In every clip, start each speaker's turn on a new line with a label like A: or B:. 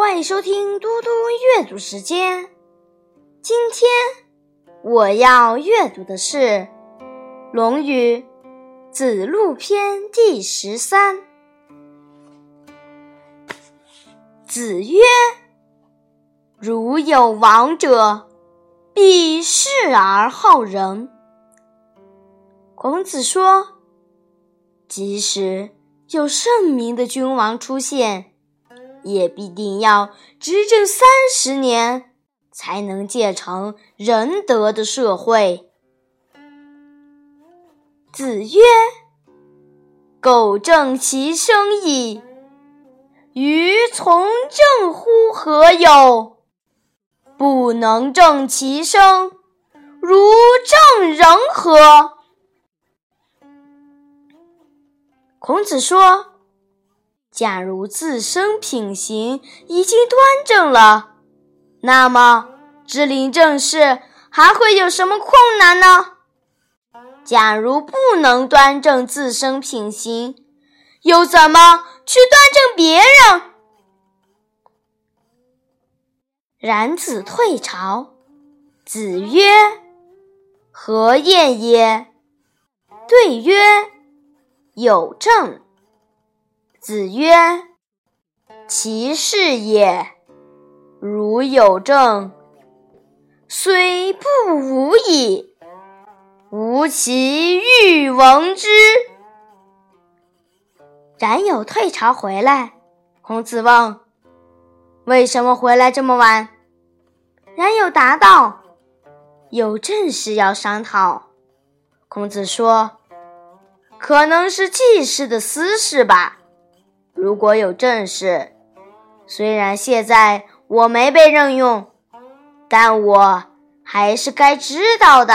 A: 欢迎收听嘟嘟阅读时间。今天我要阅读的是《论语·子路篇》第十三。子曰：“如有王者，必视而好仁。”孔子说：“即使有圣明的君王出现，也必定要执政三十年，才能建成仁德的社会。”子曰：“苟正其生矣。”于从政乎何有？不能正其生，如正人何？孔子说：“假如自身品行已经端正了，那么治理政事还会有什么困难呢？假如不能端正自身品行，又怎么？”去端正别人。然子退朝，子曰：“何晏也？”对曰：“有政。”子曰：“其事也。如有政，虽不无矣。吾其欲闻之。”冉有退朝回来，孔子问：“为什么回来这么晚？”冉有答道：“有正事要商讨。”孔子说：“可能是季氏的私事吧。如果有正事，虽然现在我没被任用，但我还是该知道的。”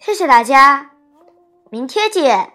A: 谢谢大家。明天见。